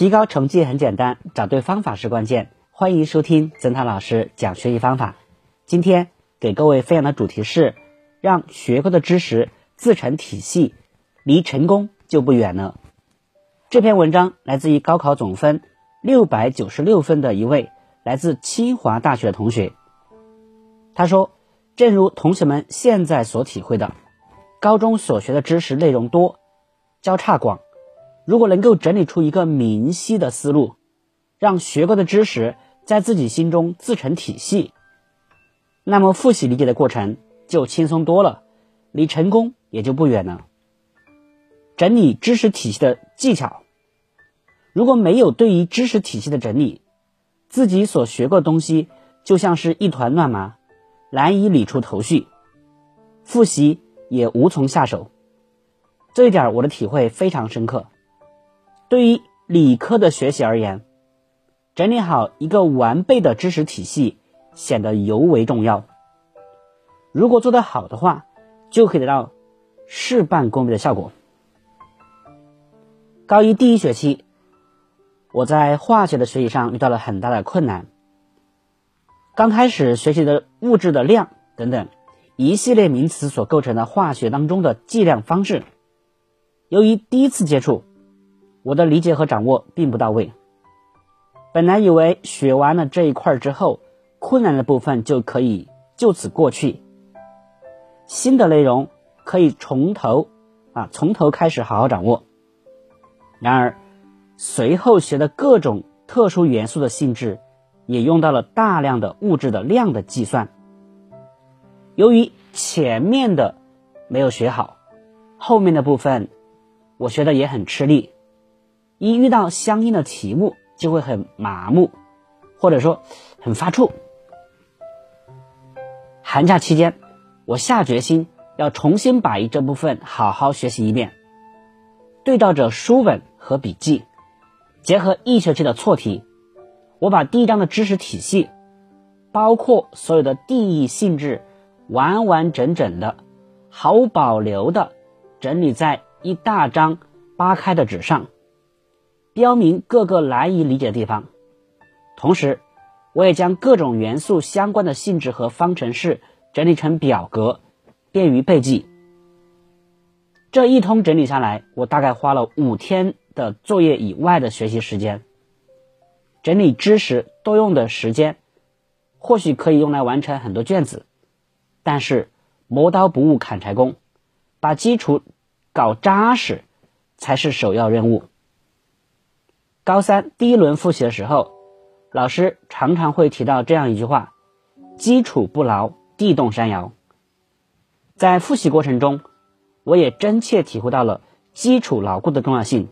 提高成绩很简单，找对方法是关键。欢迎收听曾涛老师讲学习方法。今天给各位分享的主题是：让学过的知识自成体系，离成功就不远了。这篇文章来自于高考总分六百九十六分的一位来自清华大学的同学。他说：“正如同学们现在所体会的，高中所学的知识内容多，交叉广。如果能够整理出一个明晰的思路，让学过的知识在自己心中自成体系，那么复习理解的过程就轻松多了，离成功也就不远了。整理知识体系的技巧，如果没有对于知识体系的整理，自己所学过的东西就像是一团乱麻。”难以理出头绪，复习也无从下手，这一点我的体会非常深刻。对于理科的学习而言，整理好一个完备的知识体系显得尤为重要。如果做得好的话，就可以得到事半功倍的效果。高一第一学期，我在化学的学习上遇到了很大的困难。刚开始学习的物质的量等等一系列名词所构成的化学当中的计量方式，由于第一次接触，我的理解和掌握并不到位。本来以为学完了这一块之后，困难的部分就可以就此过去，新的内容可以从头啊从头开始好好掌握。然而，随后学的各种特殊元素的性质。也用到了大量的物质的量的计算。由于前面的没有学好，后面的部分我学的也很吃力。一遇到相应的题目就会很麻木，或者说很发怵。寒假期间，我下决心要重新把一这部分好好学习一遍，对照着书本和笔记，结合一学期的错题。我把第一章的知识体系，包括所有的定义性质，完完整整的、毫无保留的整理在一大张八开的纸上，标明各个难以理解的地方。同时，我也将各种元素相关的性质和方程式整理成表格，便于背记。这一通整理下来，我大概花了五天的作业以外的学习时间。整理知识多用的时间，或许可以用来完成很多卷子，但是磨刀不误砍柴工，把基础搞扎实才是首要任务。高三第一轮复习的时候，老师常常会提到这样一句话：“基础不牢，地动山摇。”在复习过程中，我也真切体会到了基础牢固的重要性。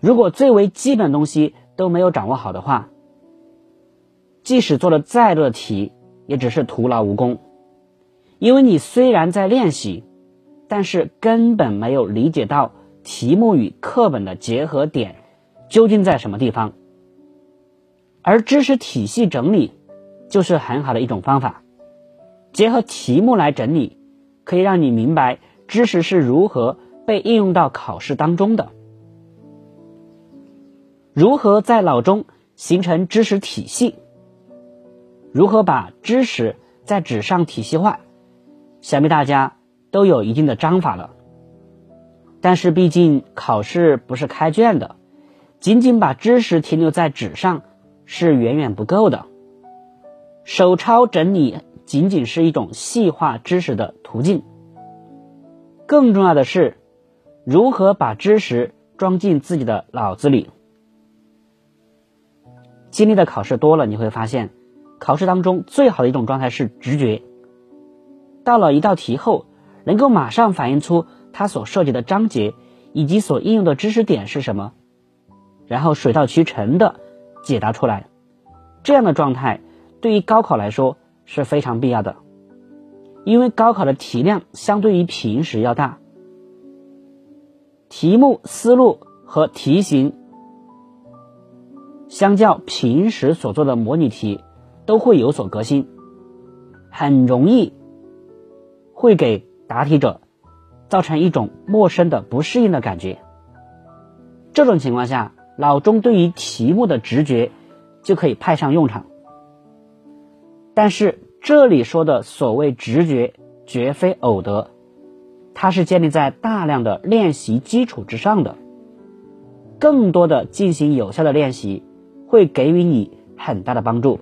如果最为基本的东西，都没有掌握好的话，即使做了再多的题，也只是徒劳无功。因为你虽然在练习，但是根本没有理解到题目与课本的结合点究竟在什么地方。而知识体系整理就是很好的一种方法，结合题目来整理，可以让你明白知识是如何被应用到考试当中的。如何在脑中形成知识体系？如何把知识在纸上体系化？想必大家都有一定的章法了。但是毕竟考试不是开卷的，仅仅把知识停留在纸上是远远不够的。手抄整理仅仅是一种细化知识的途径，更重要的是如何把知识装进自己的脑子里。经历的考试多了，你会发现，考试当中最好的一种状态是直觉。到了一道题后，能够马上反映出它所涉及的章节以及所应用的知识点是什么，然后水到渠成的解答出来。这样的状态对于高考来说是非常必要的，因为高考的题量相对于平时要大，题目思路和题型。相较平时所做的模拟题，都会有所革新，很容易会给答题者造成一种陌生的不适应的感觉。这种情况下，脑中对于题目的直觉就可以派上用场。但是这里说的所谓直觉，绝非偶得，它是建立在大量的练习基础之上的。更多的进行有效的练习，会给予你很大的帮助，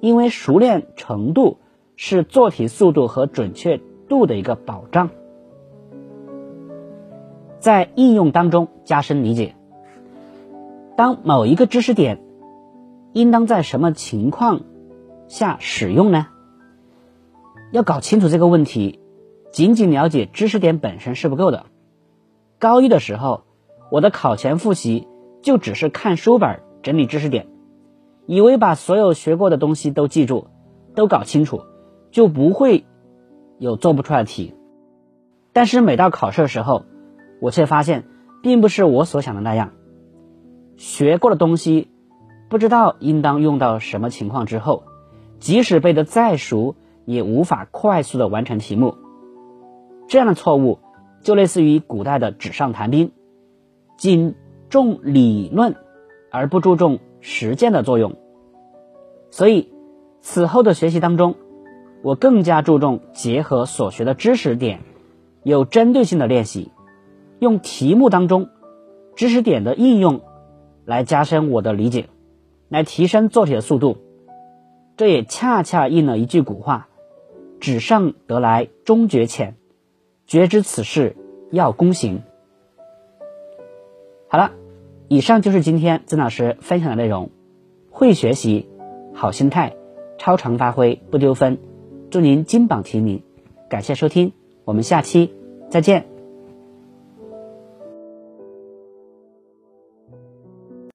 因为熟练程度是做题速度和准确度的一个保障。在应用当中加深理解。当某一个知识点应当在什么情况下使用呢？要搞清楚这个问题，仅仅了解知识点本身是不够的。高一的时候，我的考前复习就只是看书本整理知识点，以为把所有学过的东西都记住、都搞清楚，就不会有做不出来的题。但是每到考试的时候，我却发现，并不是我所想的那样。学过的东西，不知道应当用到什么情况之后，即使背得再熟，也无法快速的完成题目。这样的错误，就类似于古代的纸上谈兵，仅重理论而不注重实践的作用。所以，此后的学习当中，我更加注重结合所学的知识点，有针对性的练习。用题目当中知识点的应用来加深我的理解，来提升做题的速度。这也恰恰应了一句古话：“纸上得来终觉浅，绝知此事要躬行。”好了，以上就是今天曾老师分享的内容。会学习，好心态，超常发挥不丢分。祝您金榜题名！感谢收听，我们下期再见。